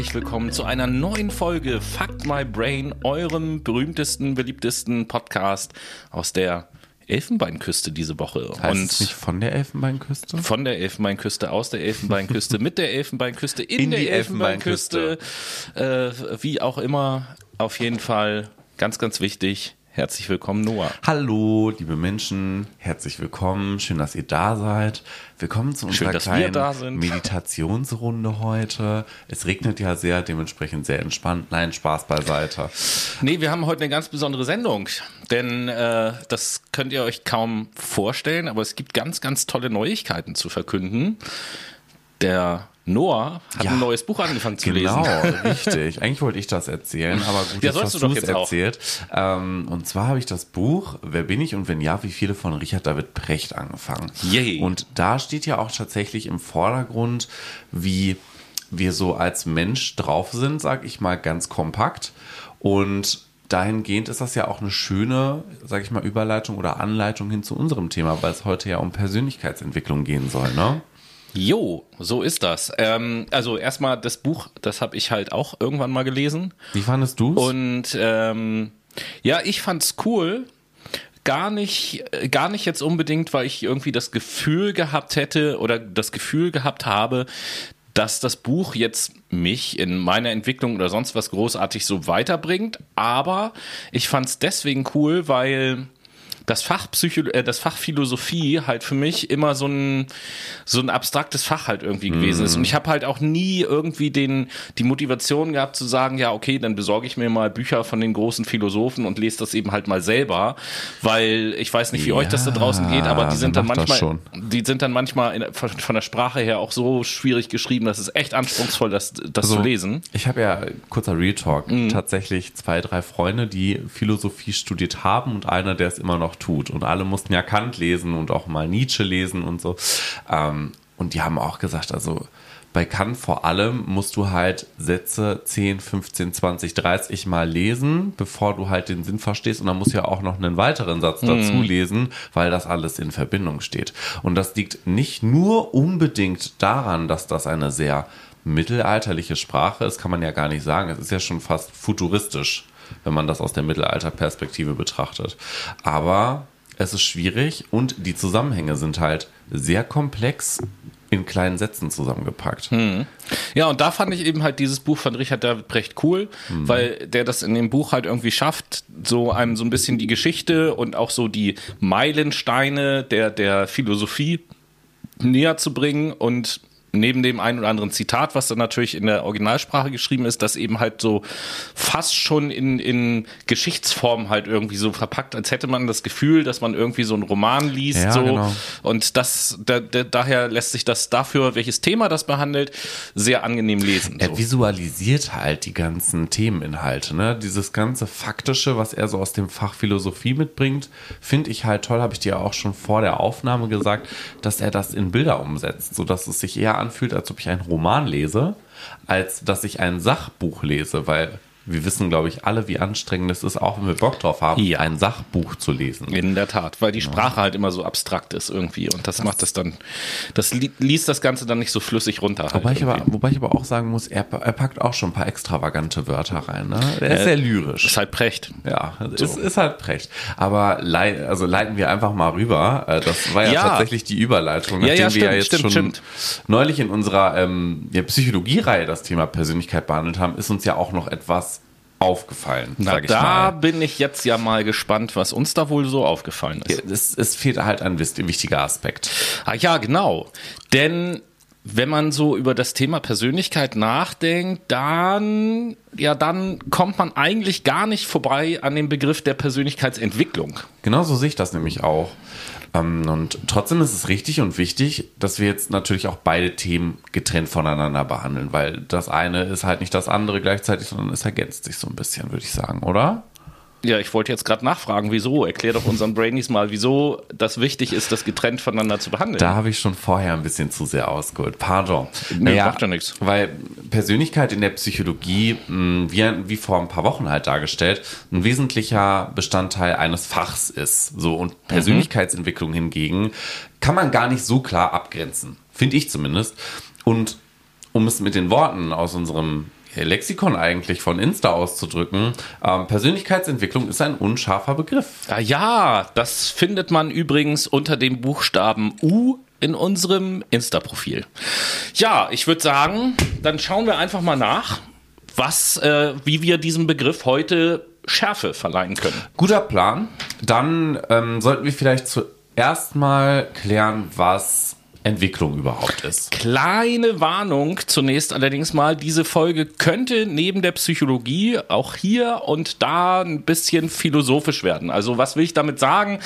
Herzlich willkommen zu einer neuen Folge Fuck My Brain, eurem berühmtesten, beliebtesten Podcast aus der Elfenbeinküste diese Woche. Heißt und es nicht von der Elfenbeinküste? von der Elfenbeinküste, aus der Elfenbeinküste, mit der Elfenbeinküste, in, In der die Elfenbeinküste, äh, wie auch immer. Auf jeden Fall ganz, ganz wichtig. Herzlich willkommen, Noah. Hallo, liebe Menschen, herzlich willkommen. Schön, dass ihr da seid. Willkommen zu Schön, unserer wir kleinen da sind. Meditationsrunde heute. Es regnet ja sehr, dementsprechend sehr entspannt. Nein, Spaß beiseite. Nee, wir haben heute eine ganz besondere Sendung, denn äh, das könnt ihr euch kaum vorstellen, aber es gibt ganz, ganz tolle Neuigkeiten zu verkünden. Der Noah hat Ja, ein neues Buch angefangen zu Genau, lesen. richtig. Eigentlich wollte ich das erzählen, aber gut, Ja, jetzt hast du es erzählt. Ähm, und zwar habe ich das Buch Wer bin ich und wenn ja, wie viele von Richard David Precht angefangen. Yay. Und da steht ja auch tatsächlich im Vordergrund, wie wir so als Mensch drauf sind, sag ich mal ganz kompakt. Und dahingehend ist das ja auch eine schöne, sag ich mal, Überleitung oder Anleitung hin zu unserem Thema, weil es heute ja um Persönlichkeitsentwicklung gehen soll, ne? Jo, so ist das. Ähm, also erstmal das Buch, das habe ich halt auch irgendwann mal gelesen. Wie fandest du es? Und ähm, ja, ich fand's cool. Gar nicht, äh, gar nicht jetzt unbedingt, weil ich irgendwie das Gefühl gehabt hätte oder das Gefühl gehabt habe, dass das Buch jetzt mich in meiner Entwicklung oder sonst was großartig so weiterbringt. Aber ich fand's deswegen cool, weil das Fach Psycho äh, das Fach Philosophie halt für mich immer so ein so ein abstraktes Fach halt irgendwie gewesen ist. Und ich habe halt auch nie irgendwie den die Motivation gehabt zu sagen ja okay dann besorge ich mir mal Bücher von den großen Philosophen und lese das eben halt mal selber weil ich weiß nicht wie euch das da draußen geht aber die sind dann manchmal die sind dann manchmal in, von, von der Sprache her auch so schwierig geschrieben dass es echt anspruchsvoll das das Also, zu lesen. Ich habe ja, kurzer Real Talk, Mhm. tatsächlich zwei, drei Freunde, die Philosophie studiert haben und einer, der es immer noch tut. Und alle mussten ja Kant lesen und auch mal Nietzsche lesen und so. Ähm, und die haben auch gesagt, also bei Kant vor allem musst du halt Sätze 10, 15, 20, 30 Mal lesen, bevor du halt den Sinn verstehst. Und dann musst du ja auch noch einen weiteren Satz dazu lesen, weil das alles in Verbindung steht. Und das liegt nicht nur unbedingt daran, dass das eine sehr mittelalterliche Sprache ist, kann man ja gar nicht sagen. Es ist ja schon fast futuristisch, wenn man das aus der Mittelalterperspektive betrachtet. Aber es ist schwierig und die Zusammenhänge sind halt sehr komplex in kleinen Sätzen zusammengepackt. Ja, und da fand ich eben halt dieses Buch von Richard David Brecht cool, weil der das in dem Buch halt irgendwie schafft, so einem so ein bisschen die Geschichte und auch so die Meilensteine der, der Philosophie näher zu bringen und neben dem einen oder anderen Zitat, was dann natürlich in der Originalsprache geschrieben ist, das eben halt so fast schon in, in Geschichtsform halt irgendwie so verpackt, als hätte man das Gefühl, dass man irgendwie so einen Roman liest. Ja, so. genau. Und das, da, da, daher lässt sich das dafür, welches Thema das behandelt, sehr angenehm lesen. Er So. visualisiert halt die ganzen Themeninhalte, ne? Dieses ganze Faktische, was er so aus dem Fach Philosophie mitbringt, finde ich halt toll, habe ich dir auch schon vor der Aufnahme gesagt, dass er das in Bilder umsetzt, sodass es sich eher anfühlt, als ob ich einen Roman lese, als dass ich ein Sachbuch lese, weil wir wissen, glaube ich, alle, wie anstrengend es ist, auch wenn wir Bock drauf haben, Ja. ein Sachbuch zu lesen. In der Tat, weil die Sprache halt immer so abstrakt ist irgendwie und das, macht das dann, das li liest das Ganze dann nicht so flüssig runter. Halt Wobei ich, aber, wobei ich aber auch sagen muss, er, er packt auch schon ein paar extravagante Wörter rein. Ne? Er ist sehr lyrisch. ist halt Precht. Ja, es ist halt Precht. Aber lei also leiten wir einfach mal rüber. Äh, Das war ja, Ja. tatsächlich die Überleitung, Ja, nachdem ja, wir ja stimmt, jetzt stimmt, schon stimmt. neulich in unserer ähm, ja, Psychologie-Reihe das Thema Persönlichkeit behandelt haben, ist uns ja auch noch etwas aufgefallen, Na, sag ich da mal. bin ich jetzt ja mal gespannt, was uns da wohl so aufgefallen ist. Es, es fehlt halt ein wichtiger Aspekt. Ah ja, genau. Denn wenn man so über das Thema Persönlichkeit nachdenkt, dann, ja, dann kommt man eigentlich gar nicht vorbei an dem Begriff der Persönlichkeitsentwicklung. Genau so sehe ich das nämlich auch. Ähm, und trotzdem ist es richtig und wichtig, dass wir jetzt natürlich auch beide Themen getrennt voneinander behandeln, weil das eine ist halt nicht das andere gleichzeitig, sondern es ergänzt sich so ein bisschen, würde ich sagen, oder? Ja, ich wollte jetzt gerade nachfragen, wieso? Erklär doch unseren Brainies mal, wieso das wichtig ist, das getrennt voneinander zu behandeln. Da habe ich schon vorher ein bisschen zu sehr ausgeholt. Pardon. Nö, macht ja nichts. Weil Persönlichkeit in der Psychologie, mh, wie, wie vor ein paar Wochen halt dargestellt, ein wesentlicher Bestandteil eines Fachs ist. So und Persönlichkeitsentwicklung hingegen kann man gar nicht so klar abgrenzen. Finde ich zumindest. Und um es mit den Worten aus unserem Lexikon eigentlich von Insta auszudrücken, ähm, Persönlichkeitsentwicklung ist ein unscharfer Begriff. Ah ja, das findet man übrigens unter dem Buchstaben U in unserem Insta-Profil. Ja, ich würde sagen, dann schauen wir einfach mal nach, was, äh, wie wir diesem Begriff heute Schärfe verleihen können. Guter Plan. Dann ähm, sollten wir vielleicht zuerst mal klären, was Entwicklung überhaupt ist. Kleine Warnung zunächst allerdings mal, diese Folge könnte neben der Psychologie auch hier und da ein bisschen philosophisch werden. Also was will ich damit sagen?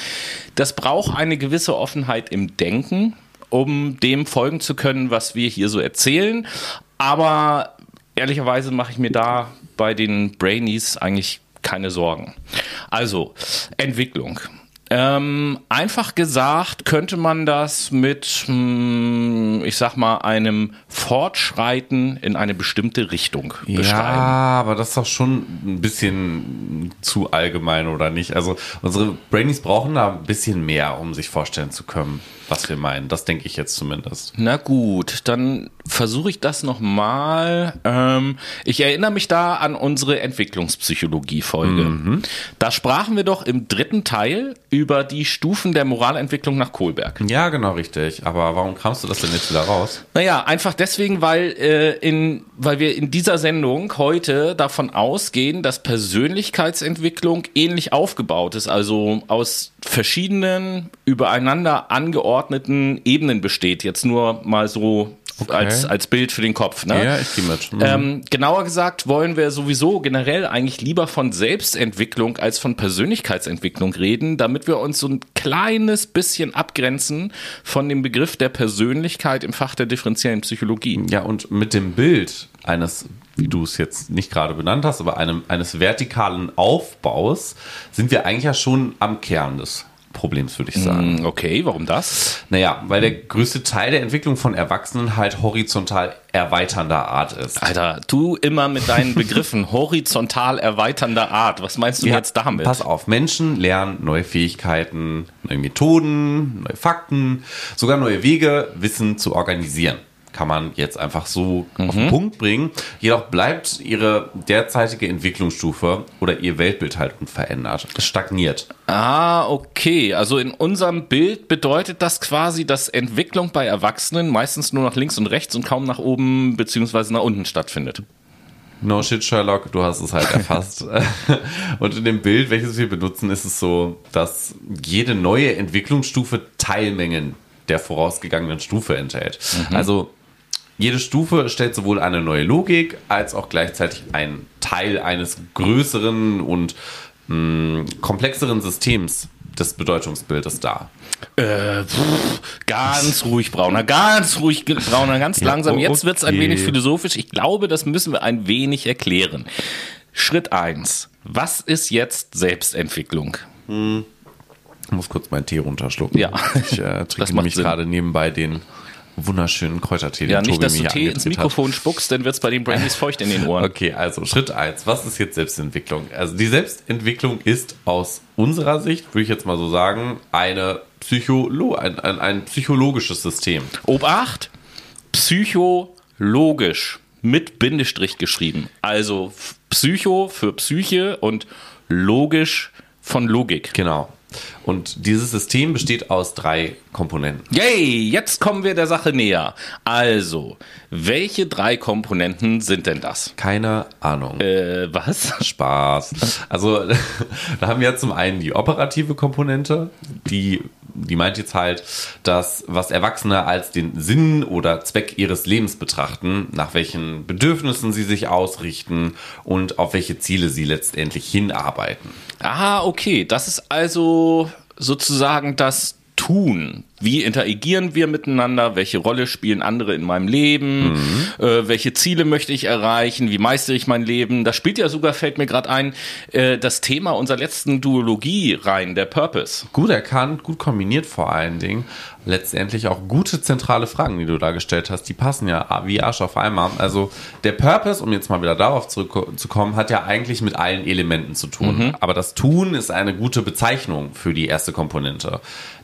Das braucht eine gewisse Offenheit im Denken, um dem folgen zu können, was wir hier so erzählen. Aber ehrlicherweise mache ich mir da bei den Brainies eigentlich keine Sorgen. Also, Entwicklung. Ähm, einfach gesagt könnte man das mit, hm, ich sag mal, einem Fortschreiten in eine bestimmte Richtung beschreiben. Ja, aber das ist doch schon ein bisschen zu allgemein, oder nicht? Also unsere Brainies brauchen da ein bisschen mehr, um sich vorstellen zu können, was wir meinen. Das denke ich jetzt zumindest. Na gut, dann versuche ich das nochmal. Ähm, ich erinnere mich da an unsere Entwicklungspsychologie-Folge. Mhm. Da sprachen wir doch im dritten Teil über die Stufen der Moralentwicklung nach Kohlberg. Ja, genau, richtig. Aber warum kamst du das denn jetzt wieder raus? Naja, einfach deswegen, weil, äh, in, weil wir in dieser Sendung heute davon ausgehen, dass Persönlichkeitsentwicklung ähnlich aufgebaut ist, also aus verschiedenen übereinander angeordneten Ebenen besteht. Jetzt nur mal so Okay. als, als Bild für den Kopf. Ne? Ja, ich gehe mit. Mhm. Ähm, genauer gesagt wollen wir sowieso generell eigentlich lieber von Selbstentwicklung als von Persönlichkeitsentwicklung reden, damit wir uns so ein kleines bisschen abgrenzen von dem Begriff der Persönlichkeit im Fach der differenziellen Psychologie. Ja, und mit dem Bild eines wie du es jetzt nicht gerade benannt hast, aber einem, eines vertikalen Aufbaus sind wir eigentlich ja schon am Kern des Problems, würde ich sagen. Mm, okay, warum das? Naja, weil der größte Teil der Entwicklung von Erwachsenen halt horizontal erweiternder Art ist. Alter, du immer mit deinen Begriffen horizontal erweiternder Art. Was meinst du ja, jetzt damit? Pass auf, Menschen lernen neue Fähigkeiten, neue Methoden, neue Fakten, sogar neue Wege, Wissen zu organisieren kann man jetzt einfach so mhm. auf den Punkt bringen. Jedoch bleibt ihre derzeitige Entwicklungsstufe oder ihr Weltbild halt unverändert. Es stagniert. Ah, okay. Also in unserem Bild bedeutet das quasi, dass Entwicklung bei Erwachsenen meistens nur nach links und rechts und kaum nach oben beziehungsweise nach unten stattfindet. No shit, Sherlock, du hast es halt erfasst. und in dem Bild, welches wir benutzen, ist es so, dass jede neue Entwicklungsstufe Teilmengen der vorausgegangenen Stufe enthält. Mhm. Also jede Stufe stellt sowohl eine neue Logik als auch gleichzeitig einen Teil eines größeren und mh, mm, komplexeren Systems des Bedeutungsbildes dar. Äh, pff, ganz ruhig, Brauner, ganz ruhig, Brauner, ganz ja, langsam. Jetzt wird es ein wenig philosophisch. Ich glaube, das müssen wir ein wenig erklären. Schritt 1. Was ist jetzt Selbstentwicklung? Hm. Ich muss kurz meinen Tee runterschlucken. Ja. Ich äh, trinke nämlich gerade nebenbei den wunderschönen Kräutertee. Ja, nicht, dass du Tee ins Mikrofon hat. spuckst, dann wird es bei den Brandies feucht in den Ohren. Okay, also Schritt eins. Was ist jetzt Selbstentwicklung? Also die Selbstentwicklung ist aus unserer Sicht, würde ich jetzt mal so sagen, eine Psycholo ein, ein, ein psychologisches System. Obacht, psychologisch mit Bindestrich geschrieben. Also Psycho für Psyche und logisch von Logik. Genau. Und dieses System besteht aus drei Komponenten. Yay, jetzt kommen wir der Sache näher. Also, welche drei Komponenten sind denn das? Keine Ahnung. Äh, was? Spaß. Also, da haben wir zum einen die operative Komponente, die die meint jetzt halt, dass was Erwachsene als den Sinn oder Zweck ihres Lebens betrachten, nach welchen Bedürfnissen sie sich ausrichten und auf welche Ziele sie letztendlich hinarbeiten. Ah, okay. Das ist also sozusagen das Tun. Wie interagieren wir miteinander? Welche Rolle spielen andere in meinem Leben? Mhm. Äh, welche Ziele möchte ich erreichen? Wie meistere ich mein Leben? Da spielt ja sogar, fällt mir gerade ein, äh, das Thema unserer letzten Duologie rein, der Purpose. Gut erkannt, gut kombiniert vor allen Dingen. Letztendlich auch gute zentrale Fragen, die du da gestellt hast, die passen ja wie Arsch auf einmal. Also der Purpose, um jetzt mal wieder darauf zurückzukommen, hat ja eigentlich mit allen Elementen zu tun. Mhm. Aber das Tun ist eine gute Bezeichnung für die erste Komponente.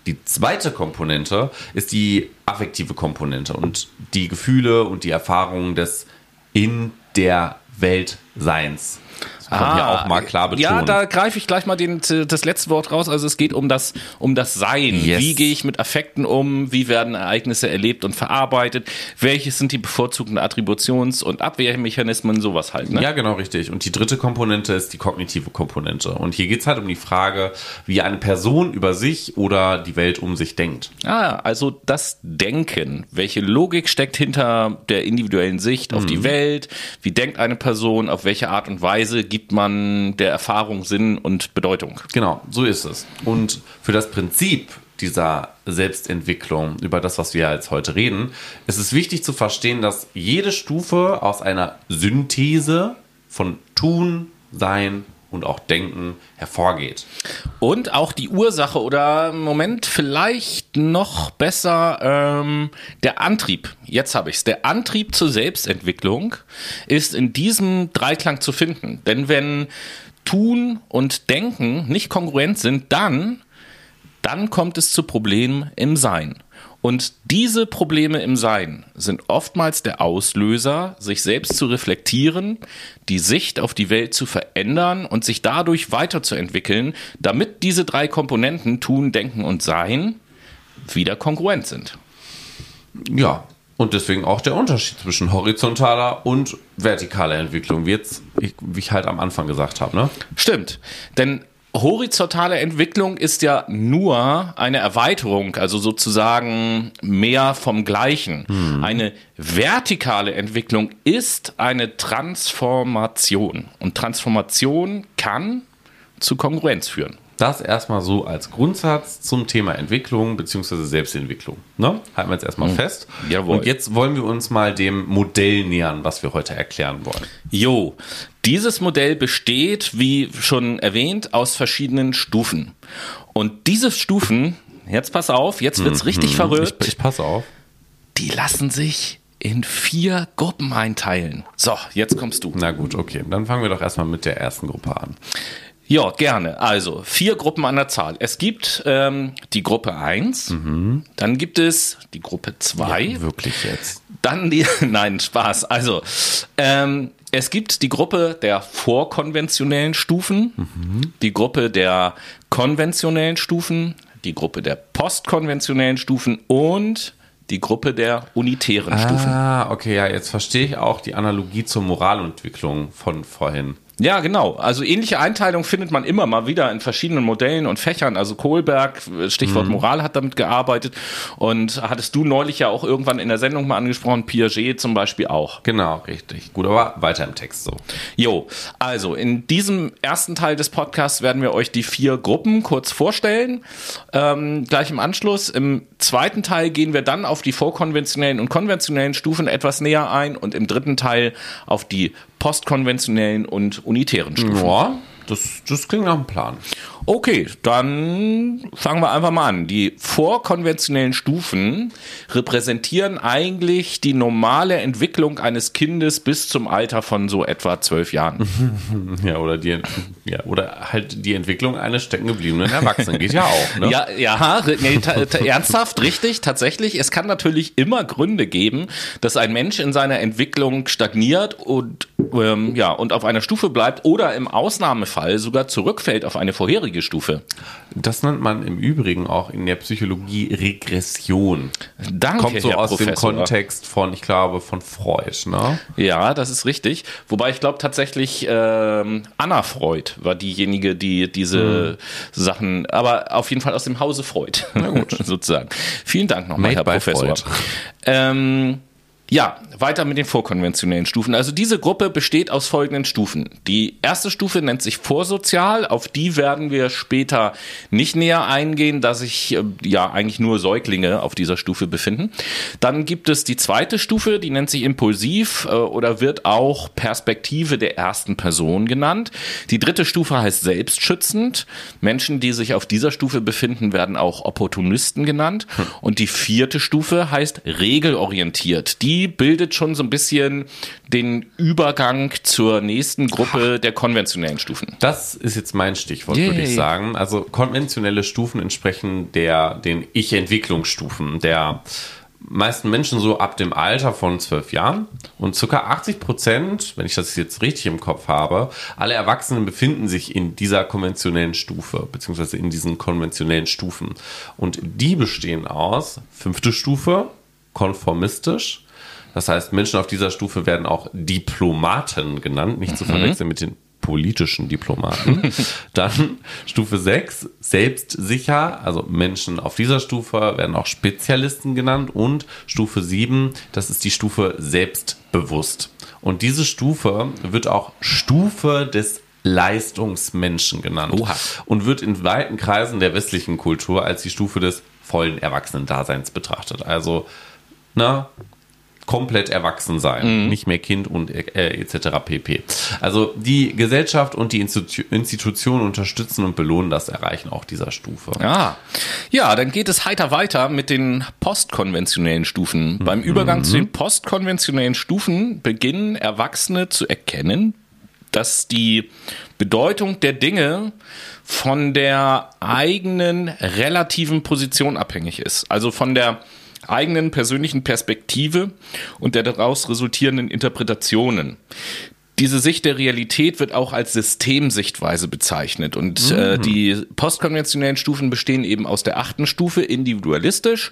Die zweite Komponente ist die affektive Komponente und die Gefühle und die Erfahrungen des in der Welt Seins. Kann man hier auch mal klar betonen. Ah, Ja, da greife ich gleich mal den, das letzte Wort raus. Also es geht um das, um das Sein. Yes. Wie gehe ich mit Affekten um? Wie werden Ereignisse erlebt und verarbeitet? Welches sind die bevorzugten Attributions- und Abwehrmechanismen? Sowas halt. Ne? Ja, genau richtig. Und die dritte Komponente ist die kognitive Komponente. Und hier geht es halt um die Frage, wie eine Person über sich oder die Welt um sich denkt. Ah, also das Denken. Welche Logik steckt hinter der individuellen Sicht auf die Welt? Wie denkt eine Person? Auf welche Art und Weise gibt man der Erfahrung Sinn und Bedeutung? Genau, so ist es. Und für das Prinzip dieser Selbstentwicklung, über das, was wir jetzt heute reden, ist es wichtig zu verstehen, dass jede Stufe aus einer Synthese von Tun, Sein und auch Denken hervorgeht. Und auch die Ursache oder Moment vielleicht noch besser ähm, der Antrieb. Jetzt habe ich's. Der Antrieb zur Selbstentwicklung ist in diesem Dreiklang zu finden. Denn wenn Tun und Denken nicht kongruent sind, dann, dann kommt es zu Problemen im Sein. Und diese Probleme im Sein sind oftmals der Auslöser, sich selbst zu reflektieren, die Sicht auf die Welt zu verändern und sich dadurch weiterzuentwickeln, damit diese drei Komponenten Tun, Denken und Sein wieder kongruent sind. Ja, und deswegen auch der Unterschied zwischen horizontaler und vertikaler Entwicklung, wie, jetzt, ich- wie ich halt am Anfang gesagt habe. Ne? Stimmt, denn horizontale Entwicklung ist ja nur eine Erweiterung, also sozusagen mehr vom Gleichen. Eine vertikale Entwicklung ist eine Transformation und Transformation kann zu Kongruenz führen. Das erstmal so als Grundsatz zum Thema Entwicklung bzw. Selbstentwicklung. Ne? Halten wir jetzt erstmal fest. Jawohl. Und jetzt wollen wir uns mal dem Modell nähern, was wir heute erklären wollen. Jo, dieses Modell besteht, wie schon erwähnt, aus verschiedenen Stufen. Und diese Stufen, jetzt pass auf, jetzt wird's richtig verrückt. Ich, ich passe auf. die lassen sich in vier Gruppen einteilen. So, jetzt kommst du. Na gut, okay. Dann fangen wir doch erstmal mit der ersten Gruppe an. Ja, gerne. Also, vier Gruppen an der Zahl. Es gibt ähm, die Gruppe 1, dann gibt es die Gruppe 2, Wirklich jetzt. dann die, nein, Spaß. Also, ähm, es gibt die Gruppe der vorkonventionellen Stufen, die Gruppe der konventionellen Stufen, die Gruppe der postkonventionellen Stufen und die Gruppe der unitären Stufen. Ah, okay, ja, jetzt verstehe ich auch die Analogie zur Moralentwicklung von vorhin. Ja, genau. Also ähnliche Einteilung findet man immer mal wieder in verschiedenen Modellen und Fächern. Also Kohlberg, Stichwort Moral, hat damit gearbeitet. Und hattest du neulich ja auch irgendwann in der Sendung mal angesprochen, Piaget zum Beispiel auch. Genau, richtig. Gut, aber weiter im Text so. Jo, also in diesem ersten Teil des Podcasts werden wir euch die vier Gruppen kurz vorstellen. Ähm, gleich im Anschluss. Im zweiten Teil gehen wir dann auf die vorkonventionellen und konventionellen Stufen etwas näher ein und im dritten Teil auf die postkonventionellen und unitären Stufen. Ja, das, das klingt nach einem Plan. Okay, dann fangen wir einfach mal an. Die vorkonventionellen Stufen repräsentieren eigentlich die normale Entwicklung eines Kindes bis zum Alter von so etwa zwölf Jahren. Ja, oder die, ja, oder halt die Entwicklung eines steckengebliebenen Erwachsenen geht ja auch. Ne? Ja, ja, nee, ernsthaft, richtig, tatsächlich. Es kann natürlich immer Gründe geben, dass ein Mensch in seiner Entwicklung stagniert und ähm, ja und auf einer Stufe bleibt oder im Ausnahmefall sogar zurückfällt auf eine vorherige Stufe. Das nennt man im Übrigen auch in der Psychologie Regression. Danke, Kommt so Herr aus dem Professor. Kontext von, ich glaube, von Freud. Ne? Ja, das ist richtig. Wobei ich glaube tatsächlich ähm, Anna Freud war diejenige, die diese Sachen, aber auf jeden Fall aus dem Hause Freud, sozusagen. Vielen Dank nochmal, Herr Professor. Ähm, ja, weiter mit den vorkonventionellen Stufen. Also diese Gruppe besteht aus folgenden Stufen. Die erste Stufe nennt sich vorsozial. Auf die werden wir später nicht näher eingehen, da sich äh, ja eigentlich nur Säuglinge auf dieser Stufe befinden. Dann gibt es die zweite Stufe, die nennt sich impulsiv äh, oder wird auch Perspektive der ersten Person genannt. Die dritte Stufe heißt selbstschützend. Menschen, die sich auf dieser Stufe befinden, werden auch Opportunisten genannt. Und die vierte Stufe heißt regelorientiert. Die die bildet schon so ein bisschen den Übergang zur nächsten Gruppe der konventionellen Stufen. Das ist jetzt mein Stichwort, Yay. würde ich sagen. Also konventionelle Stufen entsprechen der den Ich-Entwicklungsstufen der meisten Menschen so ab dem Alter von zwölf Jahren und circa 80 Prozent, wenn ich das jetzt richtig im Kopf habe, alle Erwachsenen befinden sich in dieser konventionellen Stufe, beziehungsweise in diesen konventionellen Stufen. Und die bestehen aus fünfte Stufe, konformistisch. Das heißt, Menschen auf dieser Stufe werden auch Diplomaten genannt, nicht zu verwechseln mit den politischen Diplomaten. Dann Stufe 6, selbstsicher, also Menschen auf dieser Stufe werden auch Spezialisten genannt. Und Stufe 7, das ist die Stufe selbstbewusst. Und diese Stufe wird auch Stufe des Leistungsmenschen genannt Oha. und wird in weiten Kreisen der westlichen Kultur als die Stufe des vollen Erwachsenen-Daseins betrachtet. Also, na, komplett erwachsen sein, nicht mehr Kind und äh, etc. pp. Also die Gesellschaft und die Institu Institutionen unterstützen und belohnen das Erreichen auch dieser Stufe. Ah, ja, dann geht es heiter weiter mit den postkonventionellen Stufen. Beim Übergang zu den postkonventionellen Stufen beginnen Erwachsene zu erkennen, dass die Bedeutung der Dinge von der eigenen relativen Position abhängig ist. Also von der eigenen persönlichen Perspektive und der daraus resultierenden Interpretationen. Diese Sicht der Realität wird auch als Systemsichtweise bezeichnet. Und äh, die postkonventionellen Stufen bestehen eben aus der achten Stufe individualistisch.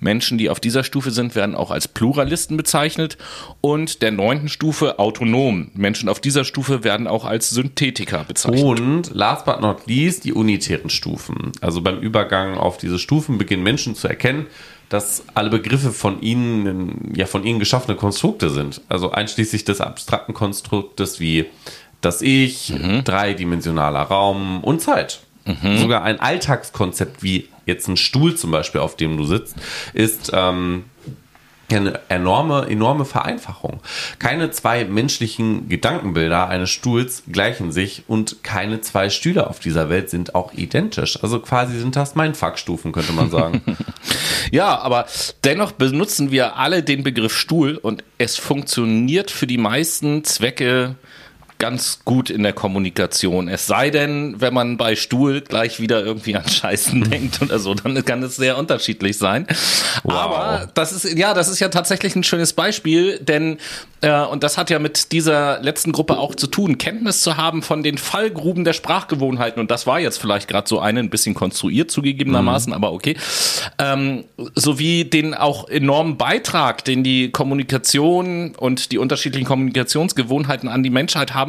Menschen, die auf dieser Stufe sind, werden auch als Pluralisten bezeichnet. Und der neunten Stufe autonom. Menschen auf dieser Stufe werden auch als Synthetiker bezeichnet. Und last but not least die unitären Stufen. Also beim Übergang auf diese Stufen beginnen Menschen zu erkennen, dass alle Begriffe von ihnen, ja, von ihnen geschaffene Konstrukte sind. Also einschließlich des abstrakten Konstruktes wie das Ich, dreidimensionaler Raum und Zeit. Sogar ein Alltagskonzept wie jetzt ein Stuhl zum Beispiel, auf dem du sitzt, ist ähm, eine enorme, enorme Vereinfachung. Keine zwei menschlichen Gedankenbilder eines Stuhls gleichen sich und keine zwei Stühle auf dieser Welt sind auch identisch. Also quasi sind das Mindfuck-Stufen, könnte man sagen. Ja, aber dennoch benutzen wir alle den Begriff Stuhl und es funktioniert für die meisten Zwecke ganz gut in der Kommunikation. Es sei denn, wenn man bei Stuhl gleich wieder irgendwie an Scheißen denkt oder so, dann kann es sehr unterschiedlich sein. Aber das ist ja, das ist ja tatsächlich ein schönes Beispiel, denn äh, und das hat ja mit dieser letzten Gruppe auch zu tun, Kenntnis zu haben von den Fallgruben der Sprachgewohnheiten. Und das war jetzt vielleicht gerade so eine, ein bisschen konstruiert zugegebenermaßen, aber okay. Ähm, sowie den auch enormen Beitrag, den die Kommunikation und die unterschiedlichen Kommunikationsgewohnheiten an die Menschheit haben,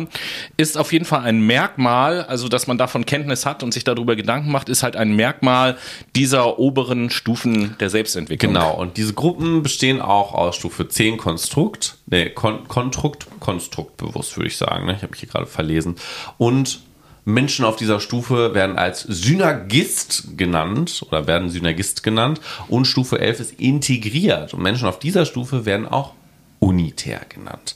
ist auf jeden Fall ein Merkmal, also dass man davon Kenntnis hat und sich darüber Gedanken macht, ist halt ein Merkmal dieser oberen Stufen der Selbstentwicklung. Genau, und diese Gruppen bestehen auch aus Stufe 10 Konstrukt, nee, Kon Kontrukt, Konstrukt bewusst, würde ich sagen. Ne? Ich habe mich hier gerade verlesen. Und Menschen auf dieser Stufe werden als Synergist genannt oder werden Synergist genannt. Und Stufe 11 ist integriert. Und Menschen auf dieser Stufe werden auch unitär genannt.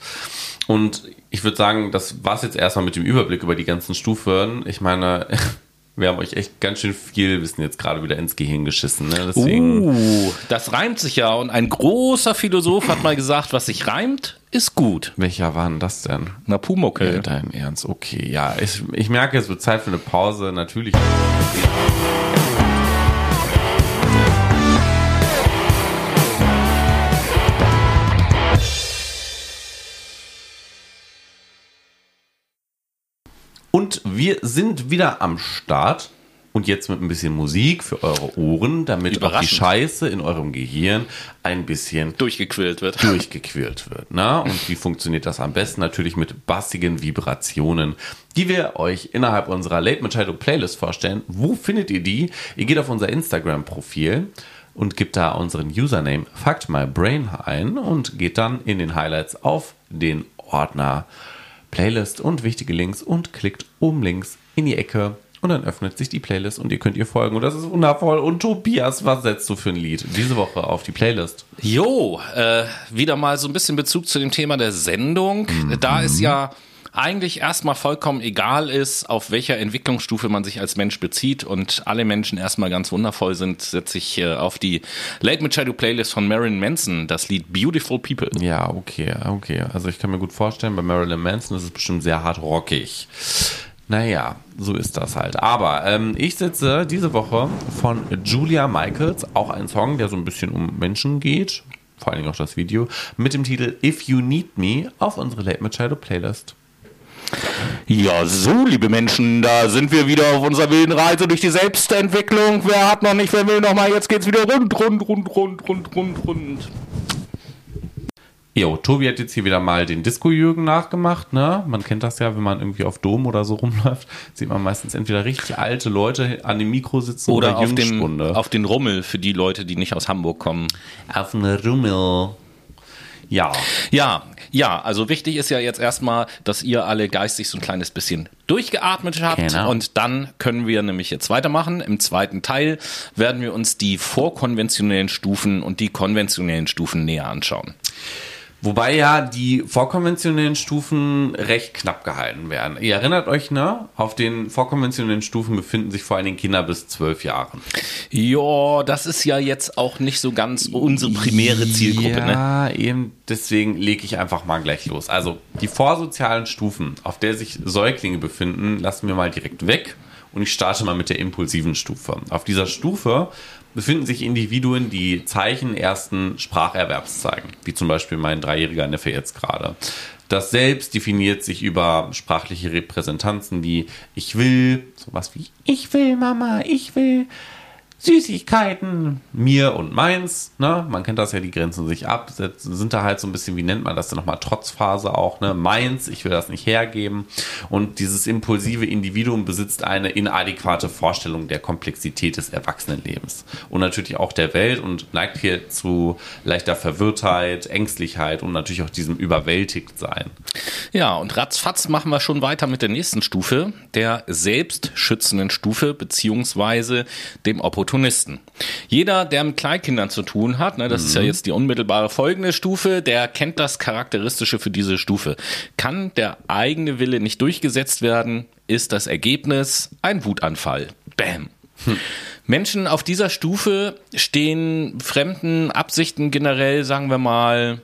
Und ich würde sagen, das war es jetzt erstmal mit dem Überblick über die ganzen Stufen. Ich meine, wir haben euch echt ganz schön viel Wissen jetzt gerade wieder ins Gehirn geschissen. Ne? Deswegen. Uh, das reimt sich ja. Und ein großer Philosoph hat mal gesagt, was sich reimt, ist gut. Welcher war denn das denn? Na, Pumuckel. Dein Ernst, okay. Ja, ich, ich merke, es wird Zeit für eine Pause. Natürlich. Und wir sind wieder am Start. Und jetzt mit ein bisschen Musik für eure Ohren, damit auch die. Scheiße in eurem Gehirn ein bisschen Durchgequillt wird. durchgequält wird. Na? Und wie funktioniert das am besten? Natürlich mit bassigen Vibrationen, die wir euch innerhalb unserer Late Machado Playlist vorstellen. Wo findet ihr die? Ihr geht auf unser Instagram-Profil und gebt da unseren Username Fact My Brain ein und geht dann in den Highlights auf den Ordner Playlist und wichtige Links und klickt oben links in die Ecke und dann öffnet sich die Playlist und ihr könnt ihr folgen. Und das ist wundervoll. Und Tobias, was setzt du für ein Lied diese Woche auf die Playlist? Jo, äh, wieder mal so ein bisschen Bezug zu dem Thema der Sendung. Da es ja eigentlich erstmal vollkommen egal ist, auf welcher Entwicklungsstufe man sich als Mensch bezieht und alle Menschen erstmal ganz wundervoll sind, setze ich auf die Late Machado Playlist von Marilyn Manson das Lied Beautiful People. Ja, okay, okay. Also ich kann mir gut vorstellen, bei Marilyn Manson ist es bestimmt sehr hart rockig. Naja, so ist das halt. Aber ähm, ich sitze diese Woche von Julia Michaels, auch ein Song, der so ein bisschen um Menschen geht, vor allen Dingen auch das Video, mit dem Titel If You Need Me auf unsere Late Machado Playlist. Ja, so, liebe Menschen, da sind wir wieder auf unserer wilden Reise durch die Selbstentwicklung. Wer hat noch nicht, wer will noch mal, jetzt geht's wieder rund, rund, rund, rund, rund, rund, rund. Jo, Tobi hat jetzt hier wieder mal den Disco-Jürgen nachgemacht, ne? Man kennt das ja, wenn man irgendwie auf Dom oder so rumläuft, sieht man meistens entweder richtig alte Leute an dem Mikro sitzen Oder, oder, auf, dem, auf den Rummel für die Leute, die nicht aus Hamburg kommen. auf eine Rummel. Ja. Ja, ja, also wichtig ist ja jetzt erstmal, dass ihr alle geistig so ein kleines bisschen durchgeatmet habt Genau. und dann können wir nämlich jetzt weitermachen. Im zweiten Teil werden wir uns die vorkonventionellen Stufen und die konventionellen Stufen näher anschauen. Wobei ja die vorkonventionellen Stufen recht knapp gehalten werden. Ihr erinnert euch, ne? Auf den vorkonventionellen Stufen befinden sich vor allen Dingen Kinder bis zwölf Jahren. Ja, das ist ja jetzt auch nicht so ganz unsere primäre Zielgruppe, ne? Ja, eben deswegen lege ich einfach mal gleich los. Also die vorsozialen Stufen, auf der sich Säuglinge befinden, lassen wir mal direkt weg. Und ich starte mal mit der impulsiven Stufe. Auf dieser Stufe befinden sich Individuen, die Zeichen ersten Spracherwerbs zeigen, wie zum Beispiel mein dreijähriger Neffe jetzt gerade. Das Selbst definiert sich über sprachliche Repräsentanzen wie ich will, sowas wie ich will, Mama, ich will Süßigkeiten, mir und meins, ne? Man kennt das ja, die grenzen sich ab, sind da halt so ein bisschen, wie nennt man das denn nochmal, Trotzphase auch, ne? Meins, ich will das nicht hergeben. Und dieses impulsive Individuum besitzt eine inadäquate Vorstellung der Komplexität des Erwachsenenlebens und natürlich auch der Welt und neigt hier zu leichter Verwirrtheit, Ängstlichkeit und natürlich auch diesem Überwältigtsein. Ja, und ratzfatz machen wir schon weiter mit der nächsten Stufe, der selbstschützenden Stufe, beziehungsweise dem Opportunisten. Jeder, der mit Kleinkindern zu tun hat, ne, das ist ja jetzt die unmittelbare folgende Stufe, der kennt das Charakteristische für diese Stufe. Kann der eigene Wille nicht durchgesetzt werden, ist das Ergebnis ein Wutanfall. Bam. Menschen auf dieser Stufe stehen fremden Absichten generell, sagen wir mal,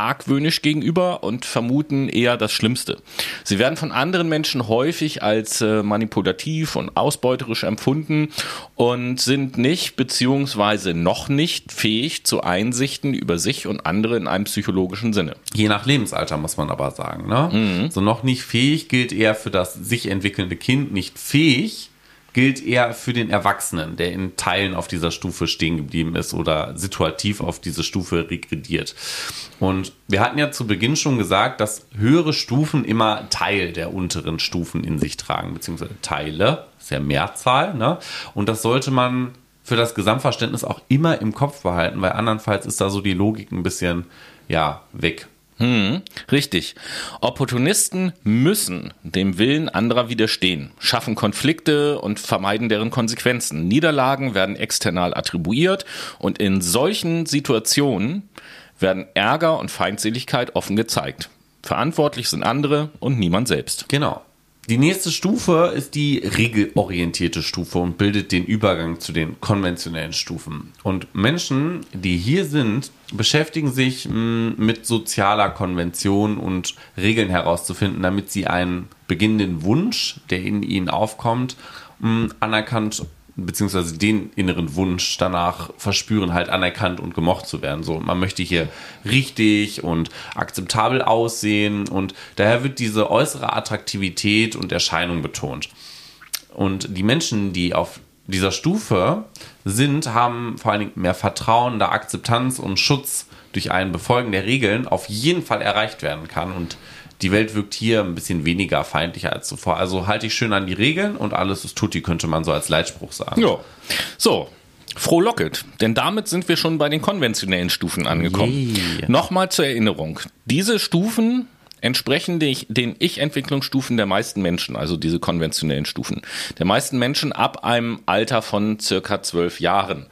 argwöhnisch gegenüber und vermuten eher das Schlimmste. Sie werden von anderen Menschen häufig als äh, manipulativ und ausbeuterisch empfunden und sind nicht beziehungsweise noch nicht fähig zu Einsichten über sich und andere in einem psychologischen Sinne. Je nach Lebensalter muss man aber sagen. Ne? So noch nicht fähig gilt eher für das sich entwickelnde Kind. Nicht fähig gilt eher für den Erwachsenen, der in Teilen auf dieser Stufe stehen geblieben ist oder situativ auf diese Stufe regrediert. Und wir hatten ja zu Beginn schon gesagt, dass höhere Stufen immer Teil der unteren Stufen in sich tragen, beziehungsweise Teile, ist ja Mehrzahl, ne? Und das sollte man für das Gesamtverständnis auch immer im Kopf behalten, weil andernfalls ist da so die Logik ein bisschen, ja, weg. Hm, richtig. Opportunisten müssen dem Willen anderer widerstehen, schaffen Konflikte und vermeiden deren Konsequenzen. Niederlagen werden external attribuiert und in solchen Situationen werden Ärger und Feindseligkeit offen gezeigt. Verantwortlich sind andere und niemand selbst. Genau. Die nächste Stufe ist die regelorientierte Stufe und bildet den Übergang zu den konventionellen Stufen. Und Menschen, die hier sind, beschäftigen sich mh, mit sozialer Konvention und Regeln herauszufinden, damit sie einen beginnenden Wunsch, der in ihnen aufkommt, mh, anerkannt beziehungsweise den inneren Wunsch danach verspüren, halt anerkannt und gemocht zu werden. So, man möchte hier richtig und akzeptabel aussehen und daher wird diese äußere Attraktivität und Erscheinung betont. Und die Menschen, die auf dieser Stufe sind, haben vor allen Dingen mehr Vertrauen, da Akzeptanz und Schutz durch ein Befolgen der Regeln auf jeden Fall erreicht werden kann und die Welt wirkt hier ein bisschen weniger feindlicher als zuvor. Also halte ich schön an die Regeln und alles ist tutti, könnte man so als Leitspruch sagen. Ja. So. Frohlocket, denn damit sind wir schon bei den konventionellen Stufen angekommen. Yeah. Nochmal zur Erinnerung. Diese Stufen entsprechen den Ich-Entwicklungsstufen der meisten Menschen, also diese konventionellen Stufen. Der meisten Menschen ab einem Alter von circa zwölf Jahren.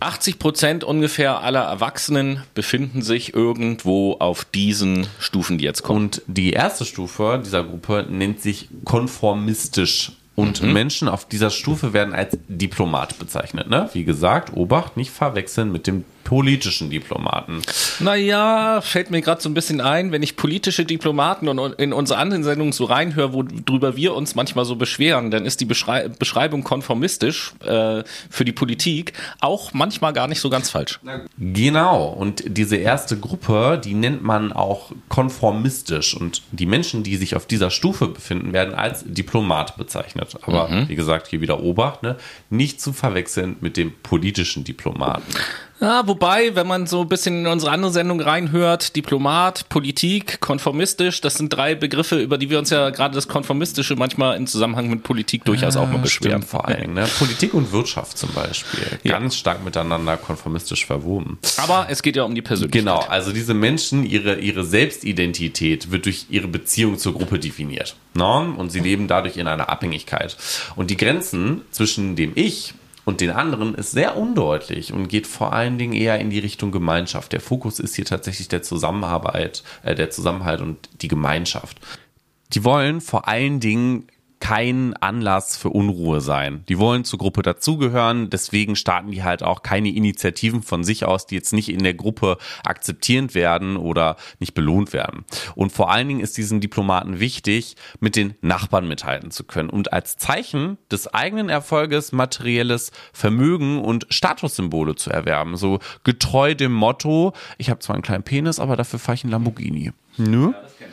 80 Prozent ungefähr aller Erwachsenen befinden sich irgendwo auf diesen Stufen, die jetzt kommen. Und die erste Stufe dieser Gruppe nennt sich konformistisch. Und mhm. Menschen auf dieser Stufe werden als Diplomat bezeichnet. Ne? Wie gesagt, Obacht, nicht verwechseln mit dem politischen Diplomaten. Naja, fällt mir gerade so ein bisschen ein, wenn ich politische Diplomaten und in unsere anderen Sendungen so reinhöre, worüber wir uns manchmal so beschweren, dann ist die Beschrei Beschreibung konformistisch äh, für die Politik auch manchmal gar nicht so ganz falsch. Genau, und diese erste Gruppe, die nennt man auch konformistisch und die Menschen, die sich auf dieser Stufe befinden, werden als Diplomat bezeichnet. Aber mhm. wie gesagt, hier wieder Obacht, ne? nicht zu verwechseln mit dem politischen Diplomaten. Ja, wobei, wenn man so ein bisschen in unsere andere Sendung reinhört, Diplomat, Politik, konformistisch, das sind drei Begriffe, über die wir uns ja gerade das Konformistische manchmal im Zusammenhang mit Politik durchaus auch mal beschweren. Stimmt, vor allen Dingen, ne? Politik und Wirtschaft zum Beispiel. Ja. Ganz stark miteinander konformistisch verwoben. Aber es geht ja um die Persönlichkeit. Genau, also diese Menschen, ihre, ihre Selbstidentität wird durch ihre Beziehung zur Gruppe definiert. Ne? Und sie leben dadurch in einer Abhängigkeit. Und die Grenzen zwischen dem Ich und den anderen ist sehr undeutlich und geht vor allen Dingen eher in die Richtung Gemeinschaft. Der Fokus ist hier tatsächlich der Zusammenarbeit, äh, der Zusammenhalt und die Gemeinschaft. Die wollen vor allen Dingen kein Anlass für Unruhe sein. Die wollen zur Gruppe dazugehören, deswegen starten die halt auch keine Initiativen von sich aus, die jetzt nicht in der Gruppe akzeptierend werden oder nicht belohnt werden. Und vor allen Dingen ist diesen Diplomaten wichtig, mit den Nachbarn mithalten zu können und als Zeichen des eigenen Erfolges materielles Vermögen und Statussymbole zu erwerben. So getreu dem Motto, ich habe zwar einen kleinen Penis, aber dafür fahre ich einen Lamborghini. Nö? Ja,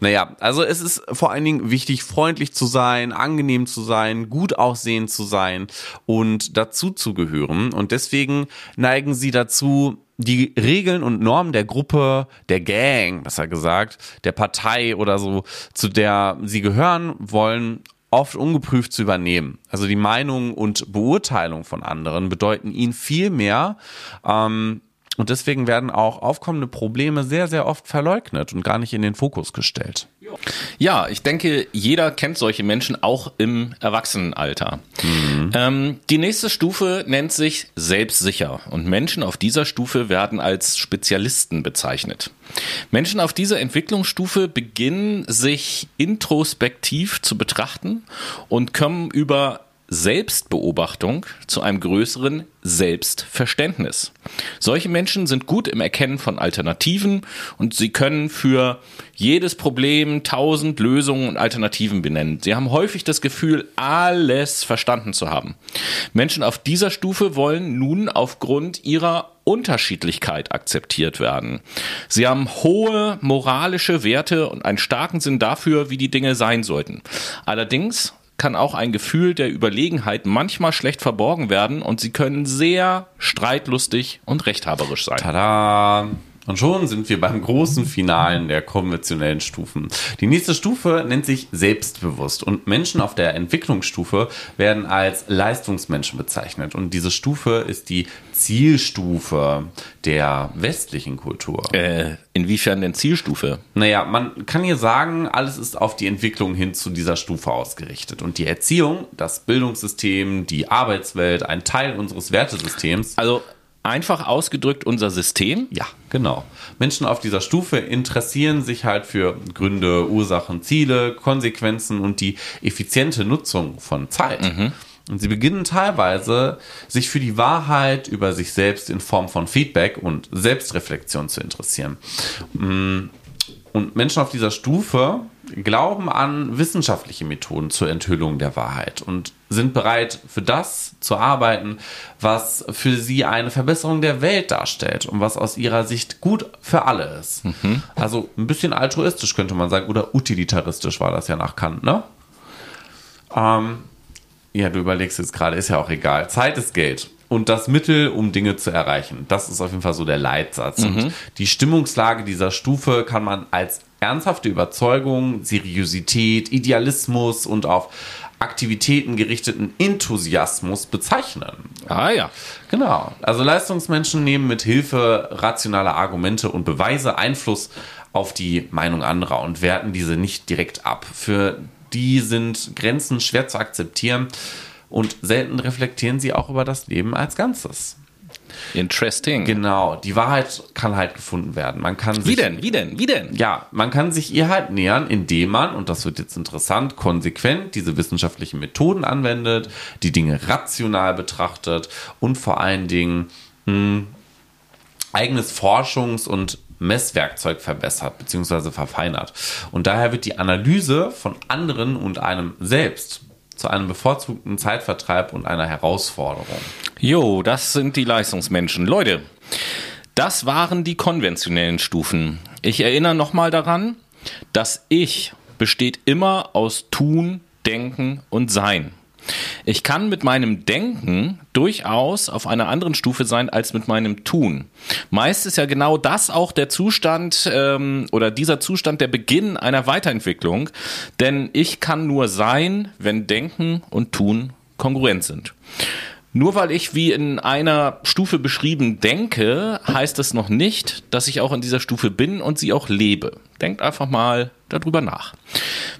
naja, also es ist vor allen Dingen wichtig, freundlich zu sein, angenehm zu sein, gut aussehend zu sein und dazu zu gehören. Und deswegen neigen sie dazu, die Regeln und Normen der Gruppe, der Gang, besser gesagt, der Partei oder so, zu der sie gehören wollen, oft ungeprüft zu übernehmen. Also die Meinung und Beurteilung von anderen bedeuten ihnen viel mehr ähm, und deswegen werden auch aufkommende Probleme sehr, sehr oft verleugnet und gar nicht in den Fokus gestellt. Ja, ich denke, jeder kennt solche Menschen auch im Erwachsenenalter. Mhm. Ähm, die nächste Stufe nennt sich selbstsicher und Menschen auf dieser Stufe werden als Spezialisten bezeichnet. Menschen auf dieser Entwicklungsstufe beginnen sich introspektiv zu betrachten und kommen über Selbstbeobachtung zu einem größeren Selbstverständnis. Solche Menschen sind gut im Erkennen von Alternativen und sie können für jedes Problem tausend Lösungen und Alternativen benennen. Sie haben häufig das Gefühl, alles verstanden zu haben. Menschen auf dieser Stufe wollen nun aufgrund ihrer Unterschiedlichkeit akzeptiert werden. Sie haben hohe moralische Werte und einen starken Sinn dafür, wie die Dinge sein sollten. Allerdings kann auch ein Gefühl der Überlegenheit manchmal schlecht verborgen werden und sie können sehr streitlustig und rechthaberisch sein. Tada! Und schon sind wir beim großen Finalen der konventionellen Stufen. Die nächste Stufe nennt sich selbstbewusst und Menschen auf der Entwicklungsstufe werden als Leistungsmenschen bezeichnet. Und diese Stufe ist die Zielstufe der westlichen Kultur. Äh, inwiefern denn Zielstufe? Naja, man kann hier sagen, alles ist auf die Entwicklung hin zu dieser Stufe ausgerichtet. Und die Erziehung, das Bildungssystem, die Arbeitswelt, ein Teil unseres Wertesystems. Also einfach ausgedrückt unser System? Ja, genau. Menschen auf dieser Stufe interessieren sich halt für Gründe, Ursachen, Ziele, Konsequenzen und die effiziente Nutzung von Zeit. Mhm. Und sie beginnen teilweise, sich für die Wahrheit über sich selbst in Form von Feedback und Selbstreflexion zu interessieren. Mm, und Menschen auf dieser Stufe glauben an wissenschaftliche Methoden zur Enthüllung der Wahrheit und sind bereit, für das zu arbeiten, was für sie eine Verbesserung der Welt darstellt und was aus ihrer Sicht gut für alle ist. Mhm. Also ein bisschen altruistisch könnte man sagen, oder utilitaristisch war das ja nach Kant, ne? Ähm, ja, du überlegst jetzt gerade, ist ja auch egal. Zeit ist Geld und das Mittel, um Dinge zu erreichen. Das ist auf jeden Fall so der Leitsatz. Mhm. Und die Stimmungslage dieser Stufe kann man als ernsthafte Überzeugung, Seriosität, Idealismus und auf Aktivitäten gerichteten Enthusiasmus bezeichnen. Ah ja. Genau. Also Leistungsmenschen nehmen mit Hilfe rationaler Argumente und Beweise Einfluss auf die Meinung anderer und werten diese nicht direkt ab. Für die sind Grenzen schwer zu akzeptieren und selten reflektieren sie auch über das Leben als Ganzes. Interesting. Genau, die Wahrheit kann halt gefunden werden. Man kann sich, Wie denn? Wie denn? Wie denn? Ja, man kann sich ihr halt nähern, indem man, und das wird jetzt interessant, konsequent diese wissenschaftlichen Methoden anwendet, die Dinge rational betrachtet und vor allen Dingen mh, eigenes Forschungs- und Messwerkzeug verbessert bzw. verfeinert. Und daher wird die Analyse von anderen und einem selbst zu einem bevorzugten Zeitvertreib und einer Herausforderung. Jo, das sind die Leistungsmenschen. Leute, das waren die konventionellen Stufen. Ich erinnere nochmal daran, das Ich besteht immer aus Tun, Denken und Sein. Ich kann mit meinem Denken durchaus auf einer anderen Stufe sein als mit meinem Tun. Meist ist ja genau das auch der Zustand ähm, oder dieser Zustand der Beginn einer Weiterentwicklung, denn ich kann nur sein, wenn Denken und Tun kongruent sind. Nur weil ich wie in einer Stufe beschrieben denke, heißt es noch nicht, dass ich auch in dieser Stufe bin und sie auch lebe. Denkt einfach mal darüber nach.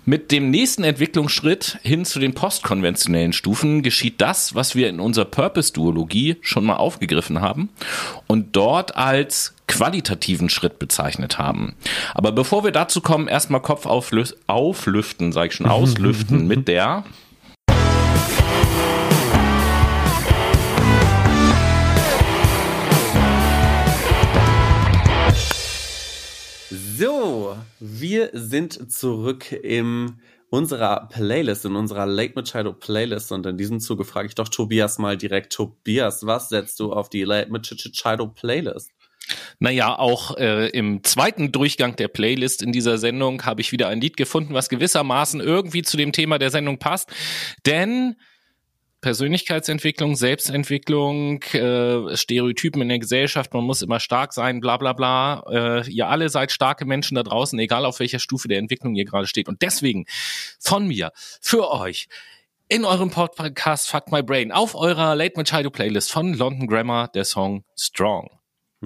Mit dem nächsten Entwicklungsschritt hin zu den postkonventionellen Stufen geschieht das, was wir in unserer Purpose-Duologie schon mal aufgegriffen haben und dort als qualitativen Schritt bezeichnet haben. Aber bevor wir dazu kommen, erstmal Kopf auflüften, sage ich schon, auslüften mit der So, wir sind zurück in unserer Playlist, in unserer Late Machado Playlist. Und in diesem Zuge frage ich doch Tobias mal direkt. Tobias, was setzt du auf die Late Machado Playlist? Naja, auch äh, im zweiten Durchgang der Playlist in dieser Sendung habe ich wieder ein Lied gefunden, was gewissermaßen irgendwie zu dem Thema der Sendung passt. Denn Persönlichkeitsentwicklung, Selbstentwicklung, äh, Stereotypen in der Gesellschaft, man muss immer stark sein, bla bla bla. Äh, ihr alle seid starke Menschen da draußen, egal auf welcher Stufe der Entwicklung ihr gerade steht. Und deswegen von mir, für euch, in eurem Podcast Fuck My Brain, auf eurer Late Machado Playlist von London Grammar, der Song Strong.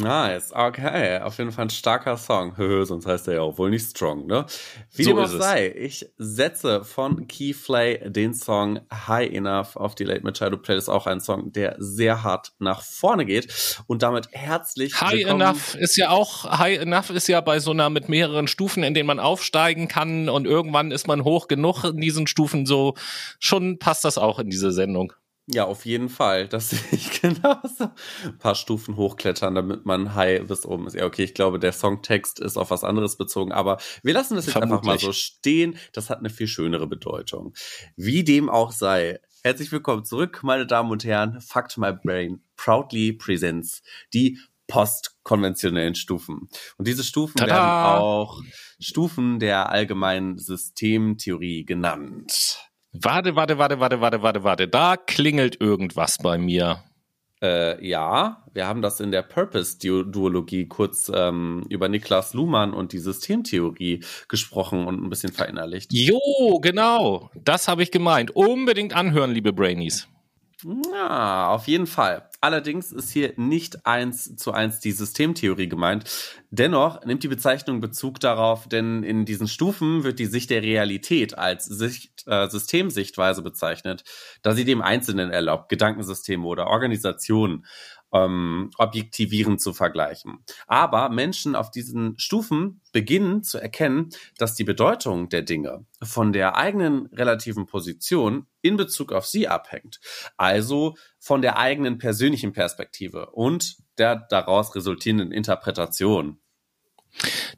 Nice, okay. Auf jeden Fall ein starker Song. Sonst heißt er ja auch wohl nicht strong, ne? Wie so dem auch sei, ich setze von Keyflay den Song High Enough auf die Late Machado Playlist. Auch ein Song, der sehr hart nach vorne geht. Und damit herzlich High willkommen. Enough ist ja auch, High Enough ist ja bei so einer mit mehreren Stufen, in denen man aufsteigen kann und irgendwann ist man hoch genug in diesen Stufen so. Schon passt das auch in diese Sendung. Ja, auf jeden Fall. Das sehe ich genauso. Ein paar Stufen hochklettern, damit man high bis oben ist. Ja, okay, ich glaube, der Songtext ist auf was anderes bezogen, aber wir lassen das jetzt Vermutlich. einfach mal so stehen. Das hat eine viel schönere Bedeutung. Wie dem auch sei. Herzlich willkommen zurück, meine Damen und Herren. Fact My Brain proudly presents die postkonventionellen Stufen. Und diese Stufen Tada! werden auch Stufen der allgemeinen Systemtheorie genannt. Warte, warte, warte, warte, warte, warte, warte. Da klingelt irgendwas bei mir. Äh, ja, wir haben das in der Purpose-Duologie kurz ähm, über Niklas Luhmann und die Systemtheorie gesprochen und ein bisschen verinnerlicht. Jo, genau. Das habe ich gemeint. Unbedingt anhören, liebe Brainies. Ja, auf jeden Fall. Allerdings ist hier nicht eins zu eins die Systemtheorie gemeint. Dennoch nimmt die Bezeichnung Bezug darauf, denn in diesen Stufen wird die Sicht der Realität als Sicht, äh, Systemsichtweise bezeichnet, da sie dem Einzelnen erlaubt, Gedankensysteme oder Organisationen ähm, objektivierend zu vergleichen. Aber Menschen auf diesen Stufen beginnen zu erkennen, dass die Bedeutung der Dinge von der eigenen relativen Position in Bezug auf sie abhängt. Also von der eigenen persönlichen Perspektive und der daraus resultierenden Interpretation.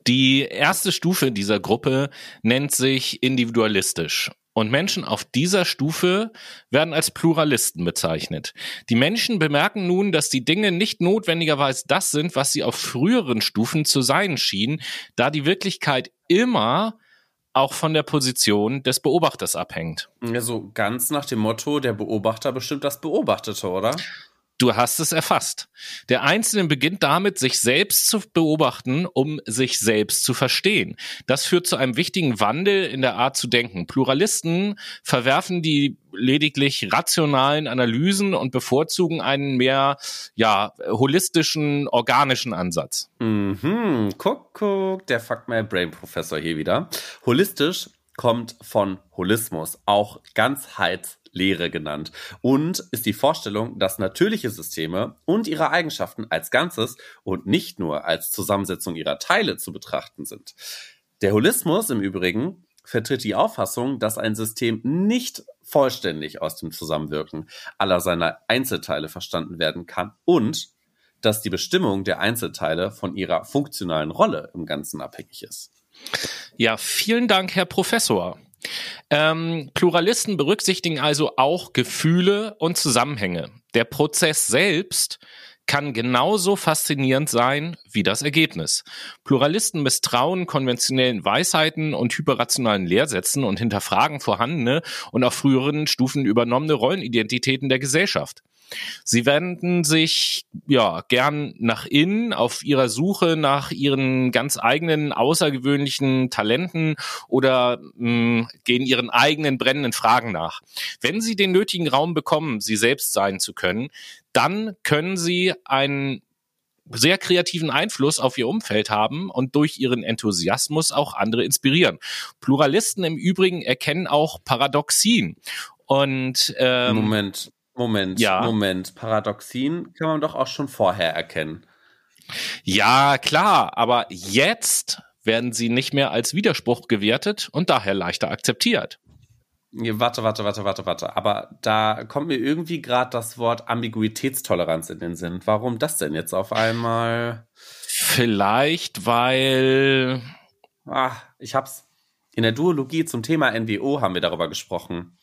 Die erste Stufe dieser Gruppe nennt sich individualistisch. Und Menschen auf dieser Stufe werden als Pluralisten bezeichnet. Die Menschen bemerken nun, dass die Dinge nicht notwendigerweise das sind, was sie auf früheren Stufen zu sein schienen, da die Wirklichkeit immer auch von der Position des Beobachters abhängt. Also ganz nach dem Motto, der Beobachter bestimmt das Beobachtete, oder? Du hast es erfasst. Der Einzelne beginnt damit, sich selbst zu beobachten, um sich selbst zu verstehen. Das führt zu einem wichtigen Wandel in der Art zu denken. Pluralisten verwerfen die lediglich rationalen Analysen und bevorzugen einen mehr, ja, holistischen, organischen Ansatz. Mhm, guck, guck, der Fuck My Brain Professor hier wieder. Holistisch kommt von Holismus, auch Ganzheits Lehre genannt und ist die Vorstellung, dass natürliche Systeme und ihre Eigenschaften als Ganzes und nicht nur als Zusammensetzung ihrer Teile zu betrachten sind. Der Holismus im Übrigen vertritt die Auffassung, dass ein System nicht vollständig aus dem Zusammenwirken aller seiner Einzelteile verstanden werden kann und dass die Bestimmung der Einzelteile von ihrer funktionalen Rolle im Ganzen abhängig ist. Ja, vielen Dank, Herr Professor. Ähm, Pluralisten berücksichtigen also auch Gefühle und Zusammenhänge. Der Prozess selbst kann genauso faszinierend sein wie das Ergebnis. Pluralisten misstrauen konventionellen Weisheiten und hyperrationalen Lehrsätzen und hinterfragen vorhandene und auf früheren Stufen übernommene Rollenidentitäten der Gesellschaft. Sie wenden sich ja gern nach innen auf ihrer Suche nach ihren ganz eigenen außergewöhnlichen Talenten oder mh, hm, gehen ihren eigenen brennenden Fragen nach. Wenn sie den nötigen Raum bekommen, sie selbst sein zu können, dann können sie einen sehr kreativen Einfluss auf ihr Umfeld haben und durch ihren Enthusiasmus auch andere inspirieren. Pluralisten im Übrigen erkennen auch Paradoxien. Und ähm, Moment, Moment, ja. Moment. Paradoxien kann man doch auch schon vorher erkennen. Ja, klar, aber jetzt werden sie nicht mehr als Widerspruch gewertet und daher leichter akzeptiert. Warte, warte, warte, warte, warte. Aber da kommt mir irgendwie gerade das Wort Ambiguitätstoleranz in den Sinn. Warum das denn jetzt auf einmal? Vielleicht, weil. Ah, ich hab's. In der Duologie zum Thema NWO haben wir darüber gesprochen.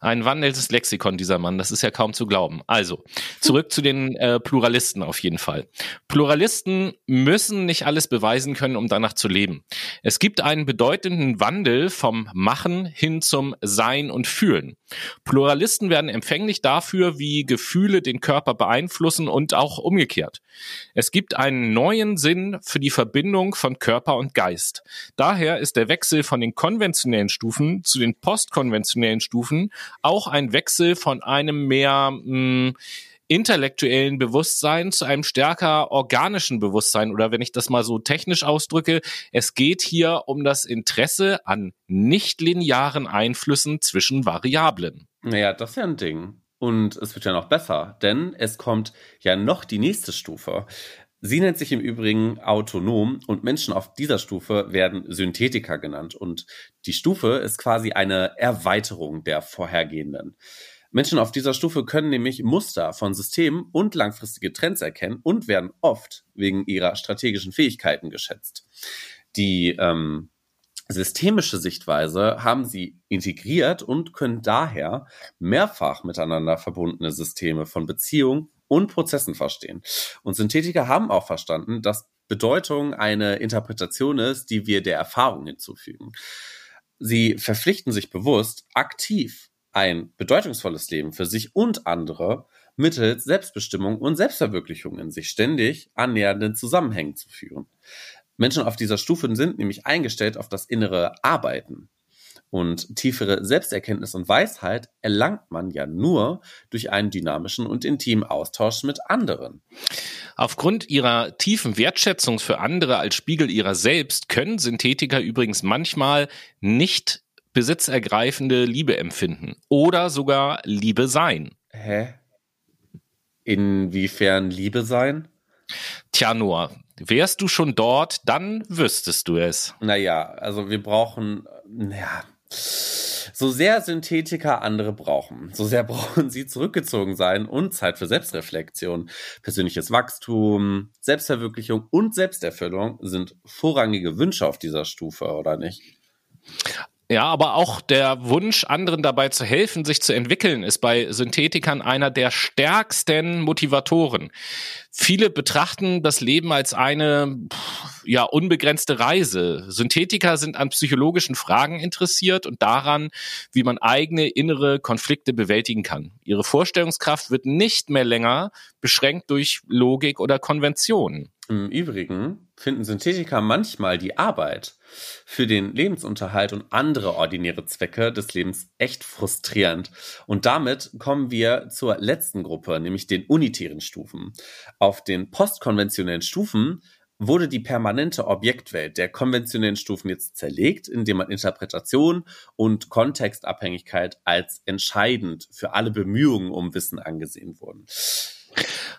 Ein wandelndes Lexikon, dieser Mann, das ist ja kaum zu glauben. Also, zurück zu den äh, Pluralisten auf jeden Fall. Pluralisten müssen nicht alles beweisen können, um danach zu leben. Es gibt einen bedeutenden Wandel vom Machen hin zum Sein und Fühlen. Pluralisten werden empfänglich dafür, wie Gefühle den Körper beeinflussen und auch umgekehrt. Es gibt einen neuen Sinn für die Verbindung von Körper und Geist. Daher ist der Wechsel von den konventionellen Stufen zu den postkonventionellen Stufen auch ein Wechsel von einem mehr mh, hm, intellektuellen Bewusstsein zu einem stärker organischen Bewusstsein oder wenn ich das mal so technisch ausdrücke, es geht hier um das Interesse an nichtlinearen Einflüssen zwischen Variablen. Naja, das ist ja ein Ding. Und es wird ja noch besser, denn es kommt ja noch die nächste Stufe. Sie nennt sich im Übrigen autonom und Menschen auf dieser Stufe werden Synthetiker genannt. Und die Stufe ist quasi eine Erweiterung der vorhergehenden. Menschen auf dieser Stufe können nämlich Muster von Systemen und langfristige Trends erkennen und werden oft wegen ihrer strategischen Fähigkeiten geschätzt. Die ähm, systemische Sichtweise haben sie integriert und können daher mehrfach miteinander verbundene Systeme von Beziehungen und Prozessen verstehen. Und Synthetiker haben auch verstanden, dass Bedeutung eine Interpretation ist, die wir der Erfahrung hinzufügen. Sie verpflichten sich bewusst, aktiv ein bedeutungsvolles Leben für sich und andere mittels Selbstbestimmung und Selbstverwirklichung in sich ständig annähernden Zusammenhängen zu führen. Menschen auf dieser Stufe sind nämlich eingestellt auf das innere Arbeiten. Und tiefere Selbsterkenntnis und Weisheit erlangt man ja nur durch einen dynamischen und intimen Austausch mit anderen. Aufgrund ihrer tiefen Wertschätzung für andere als Spiegel ihrer selbst können Synthetiker übrigens manchmal nicht besitzergreifende Liebe empfinden oder sogar Liebe sein. Hä? Inwiefern Liebe sein? Tja, Noah, wärst du schon dort, dann wüsstest du es. Naja, also wir brauchen, ja, so sehr Synthetiker andere brauchen, so sehr brauchen sie zurückgezogen sein und Zeit für Selbstreflexion. Persönliches Wachstum, Selbstverwirklichung und Selbsterfüllung sind vorrangige Wünsche auf dieser Stufe, oder nicht? Ja, aber auch der Wunsch, anderen dabei zu helfen, sich zu entwickeln, ist bei Synthetikern einer der stärksten Motivatoren. Viele betrachten das Leben als eine ja unbegrenzte Reise. Synthetiker sind an psychologischen Fragen interessiert und daran, wie man eigene innere Konflikte bewältigen kann. Ihre Vorstellungskraft wird nicht mehr länger beschränkt durch Logik oder Konventionen. Im Übrigen finden Synthetiker manchmal die Arbeit für den Lebensunterhalt und andere ordinäre Zwecke des Lebens echt frustrierend. Und damit kommen wir zur letzten Gruppe, nämlich den unitären Stufen. Auf den postkonventionellen Stufen wurde die permanente Objektwelt der konventionellen Stufen jetzt zerlegt, indem man Interpretation und Kontextabhängigkeit als entscheidend für alle Bemühungen um Wissen angesehen wurden.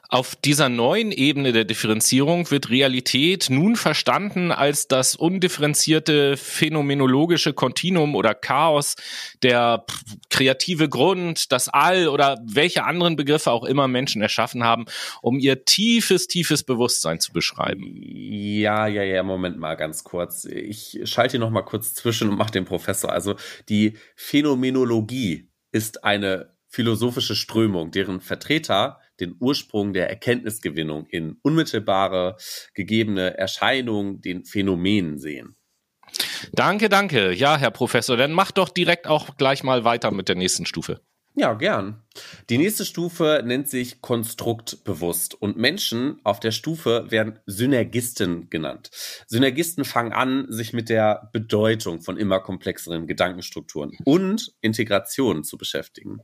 Auf dieser neuen Ebene der Differenzierung wird Realität nun verstanden als das undifferenzierte phänomenologische Kontinuum oder Chaos, der kreative Grund, das All oder welche anderen Begriffe auch immer Menschen erschaffen haben, um ihr tiefes, tiefes Bewusstsein zu beschreiben. Ja, ja, ja, Moment mal ganz kurz. Ich schalte hier noch mal kurz zwischen und mache den Professor. Also die Phänomenologie ist eine philosophische Strömung, deren Vertreter den Ursprung der Erkenntnisgewinnung in unmittelbare gegebene Erscheinungen, den Phänomenen sehen. Danke, danke. Ja, Herr Professor, dann mach doch direkt auch gleich mal weiter mit der nächsten Stufe. Ja, gern. Die nächste Stufe nennt sich Konstruktbewusst und Menschen auf der Stufe werden Synergisten genannt. Synergisten fangen an, sich mit der Bedeutung von immer komplexeren Gedankenstrukturen und Integrationen zu beschäftigen.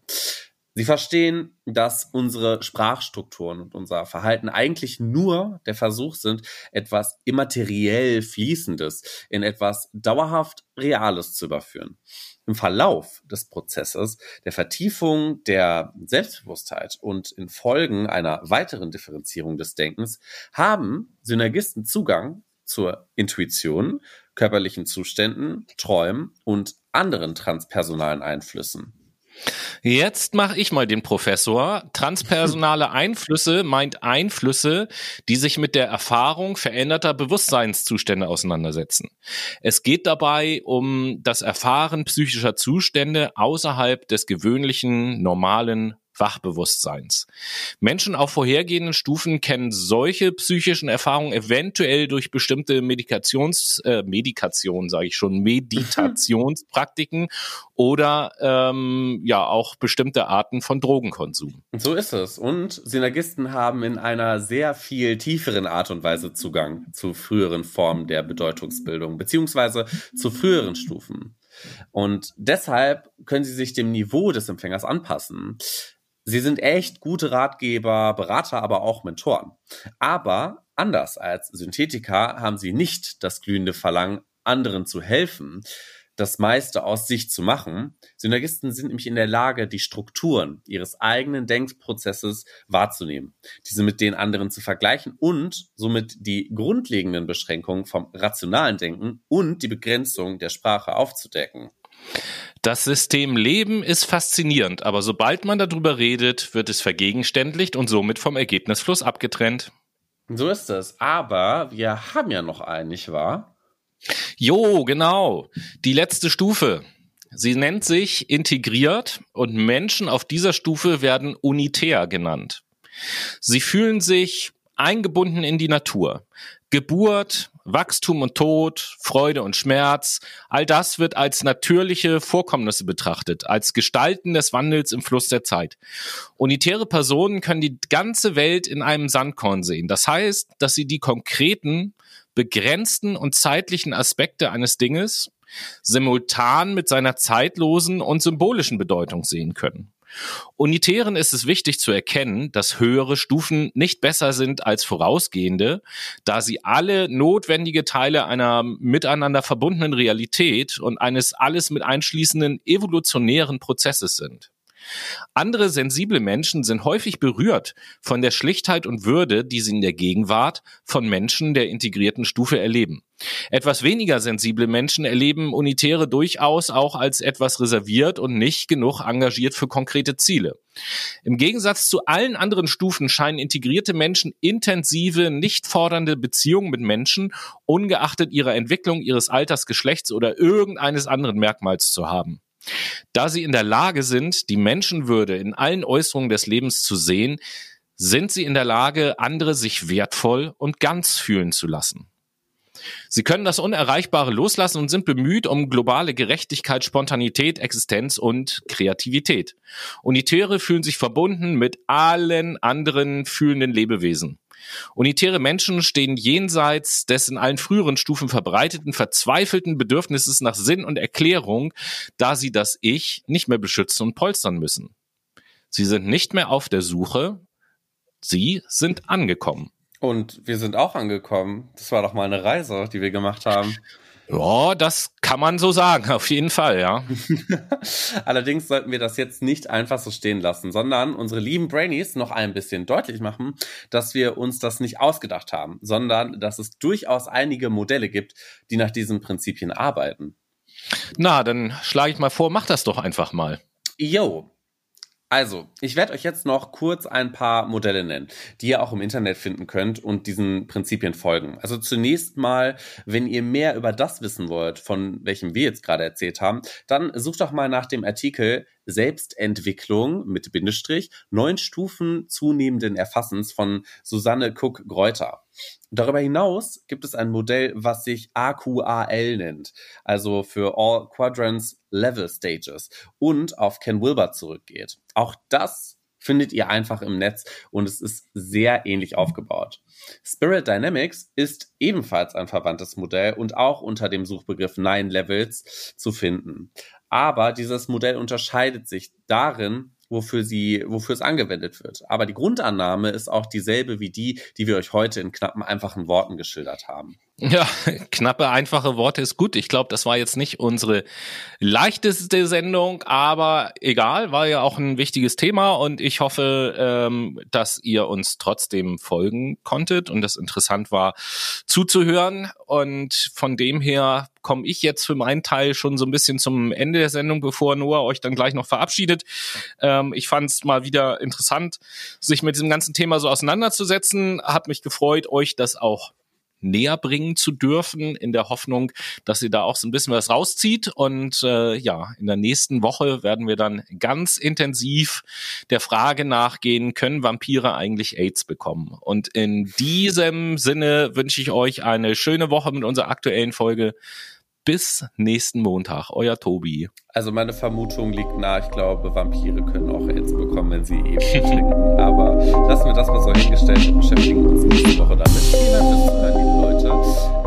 Sie verstehen, dass unsere Sprachstrukturen und unser Verhalten eigentlich nur der Versuch sind, etwas immateriell Fließendes in etwas dauerhaft Reales zu überführen. Im Verlauf des Prozesses der Vertiefung der Selbstbewusstheit und in Folgen einer weiteren Differenzierung des Denkens haben Synergisten Zugang zur Intuition, körperlichen Zuständen, Träumen und anderen transpersonalen Einflüssen. Jetzt mache ich mal den Professor. Transpersonale Einflüsse meint Einflüsse, die sich mit der Erfahrung veränderter Bewusstseinszustände auseinandersetzen. Es geht dabei um das Erfahren psychischer Zustände außerhalb des gewöhnlichen, normalen Wachbewusstseins. Menschen auf vorhergehenden Stufen kennen solche psychischen Erfahrungen eventuell durch bestimmte Medikations, äh, Medikation, sage ich schon, Meditationspraktiken oder ähm, ja auch bestimmte Arten von Drogenkonsum. So ist es. Und Synergisten haben in einer sehr viel tieferen Art und Weise Zugang zu früheren Formen der Bedeutungsbildung, beziehungsweise zu früheren Stufen. Und deshalb können sie sich dem Niveau des Empfängers anpassen. Sie sind echt gute Ratgeber, Berater, aber auch Mentoren. Aber anders als Synthetiker haben sie nicht das glühende Verlangen, anderen zu helfen, das meiste aus sich zu machen. Synergisten sind nämlich in der Lage, die Strukturen ihres eigenen Denkprozesses wahrzunehmen, diese mit den anderen zu vergleichen und somit die grundlegenden Beschränkungen vom rationalen Denken und die Begrenzung der Sprache aufzudecken. Das System Leben ist faszinierend, aber sobald man darüber redet, wird es vergegenständlicht und somit vom Ergebnisfluss abgetrennt. So ist es. Aber wir haben ja noch einen, nicht wahr? Jo, genau. Die letzte Stufe. Sie nennt sich integriert und Menschen auf dieser Stufe werden unitär genannt. Sie fühlen sich eingebunden in die Natur. Geburt, Wachstum und Tod, Freude und Schmerz, all das wird als natürliche Vorkommnisse betrachtet, als Gestalten des Wandels im Fluss der Zeit. Unitäre Personen können die ganze Welt in einem Sandkorn sehen. Das heißt, dass sie die konkreten, begrenzten und zeitlichen Aspekte eines Dinges simultan mit seiner zeitlosen und symbolischen Bedeutung sehen können. Unitären ist es wichtig zu erkennen, dass höhere Stufen nicht besser sind als vorausgehende, da sie alle notwendige Teile einer miteinander verbundenen Realität und eines alles mit einschließenden evolutionären Prozesses sind. Andere sensible Menschen sind häufig berührt von der Schlichtheit und Würde, die sie in der Gegenwart von Menschen der integrierten Stufe erleben. Etwas weniger sensible Menschen erleben Unitäre durchaus auch als etwas reserviert und nicht genug engagiert für konkrete Ziele. Im Gegensatz zu allen anderen Stufen scheinen integrierte Menschen intensive, nicht fordernde Beziehungen mit Menschen, ungeachtet ihrer Entwicklung, ihres Alters, Geschlechts oder irgendeines anderen Merkmals zu haben. Da sie in der Lage sind, die Menschenwürde in allen Äußerungen des Lebens zu sehen, sind sie in der Lage, andere sich wertvoll und ganz fühlen zu lassen. Sie können das Unerreichbare loslassen und sind bemüht um globale Gerechtigkeit, Spontanität, Existenz und Kreativität. Unitäre fühlen sich verbunden mit allen anderen fühlenden Lebewesen. Unitäre Menschen stehen jenseits des in allen früheren Stufen verbreiteten, verzweifelten Bedürfnisses nach Sinn und Erklärung, da sie das Ich nicht mehr beschützen und polstern müssen. Sie sind nicht mehr auf der Suche, sie sind angekommen. Und wir sind auch angekommen. Das war doch mal eine Reise, die wir gemacht haben. Ja, das kann man so sagen, auf jeden Fall, ja. Allerdings sollten wir das jetzt nicht einfach so stehen lassen, sondern unsere lieben Brainies noch ein bisschen deutlich machen, dass wir uns das nicht ausgedacht haben, sondern dass es durchaus einige Modelle gibt, die nach diesen Prinzipien arbeiten. Na, dann schlage ich mal vor, mach das doch einfach mal. Yo, also, ich werde euch jetzt noch kurz ein paar Modelle nennen, die ihr auch im Internet finden könnt und diesen Prinzipien folgen. Also zunächst mal, wenn ihr mehr über das wissen wollt, von welchem wir jetzt gerade erzählt haben, dann sucht doch mal nach dem Artikel Selbstentwicklung mit Bindestrich, neun Stufen zunehmenden Erfassens von Susanne Cook-Greuter. Darüber hinaus gibt es ein Modell, was sich AQAL nennt, also für All Quadrants Level Stages und auf Ken Wilber zurückgeht. Auch das findet ihr einfach im Netz und es ist sehr ähnlich aufgebaut. Spirit Dynamics ist ebenfalls ein verwandtes Modell und auch unter dem Suchbegriff Nine Levels zu finden. Aber dieses Modell unterscheidet sich darin, wofür sie, wofür es angewendet wird. Aber die Grundannahme ist auch dieselbe wie die, die wir euch heute in knappen einfachen Worten geschildert haben. Ja, knappe, einfache Worte ist gut. Ich glaube, das war jetzt nicht unsere leichteste Sendung, aber egal, war ja auch ein wichtiges Thema und ich hoffe, ähm, dass ihr uns trotzdem folgen konntet und es interessant war zuzuhören. Und von dem her komme ich jetzt für meinen Teil schon so ein bisschen zum Ende der Sendung, bevor Noah euch dann gleich noch verabschiedet. Ähm, ich fand es mal wieder interessant, sich mit diesem ganzen Thema so auseinanderzusetzen. Hat mich gefreut, euch das auch näher bringen zu dürfen, in der Hoffnung, dass sie da auch so ein bisschen was rauszieht. Und äh, ja, in der nächsten Woche werden wir dann ganz intensiv der Frage nachgehen, können Vampire eigentlich AIDS bekommen? Und in diesem Sinne wünsche ich euch eine schöne Woche mit unserer aktuellen Folge bis nächsten Montag. Euer Tobi. Also meine Vermutung liegt nahe. Ich glaube, Vampire können auch Aids bekommen, wenn sie eh eben trinken. Aber lassen wir das mal so hingestellt und beschäftigen uns nächste Woche damit. Vielen Dank fürs Zuhören, liebe Leute.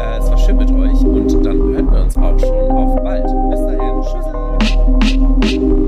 Äh, es war schön mit euch und dann hören wir uns auch schon auf bald. Bis dahin. Tschüss.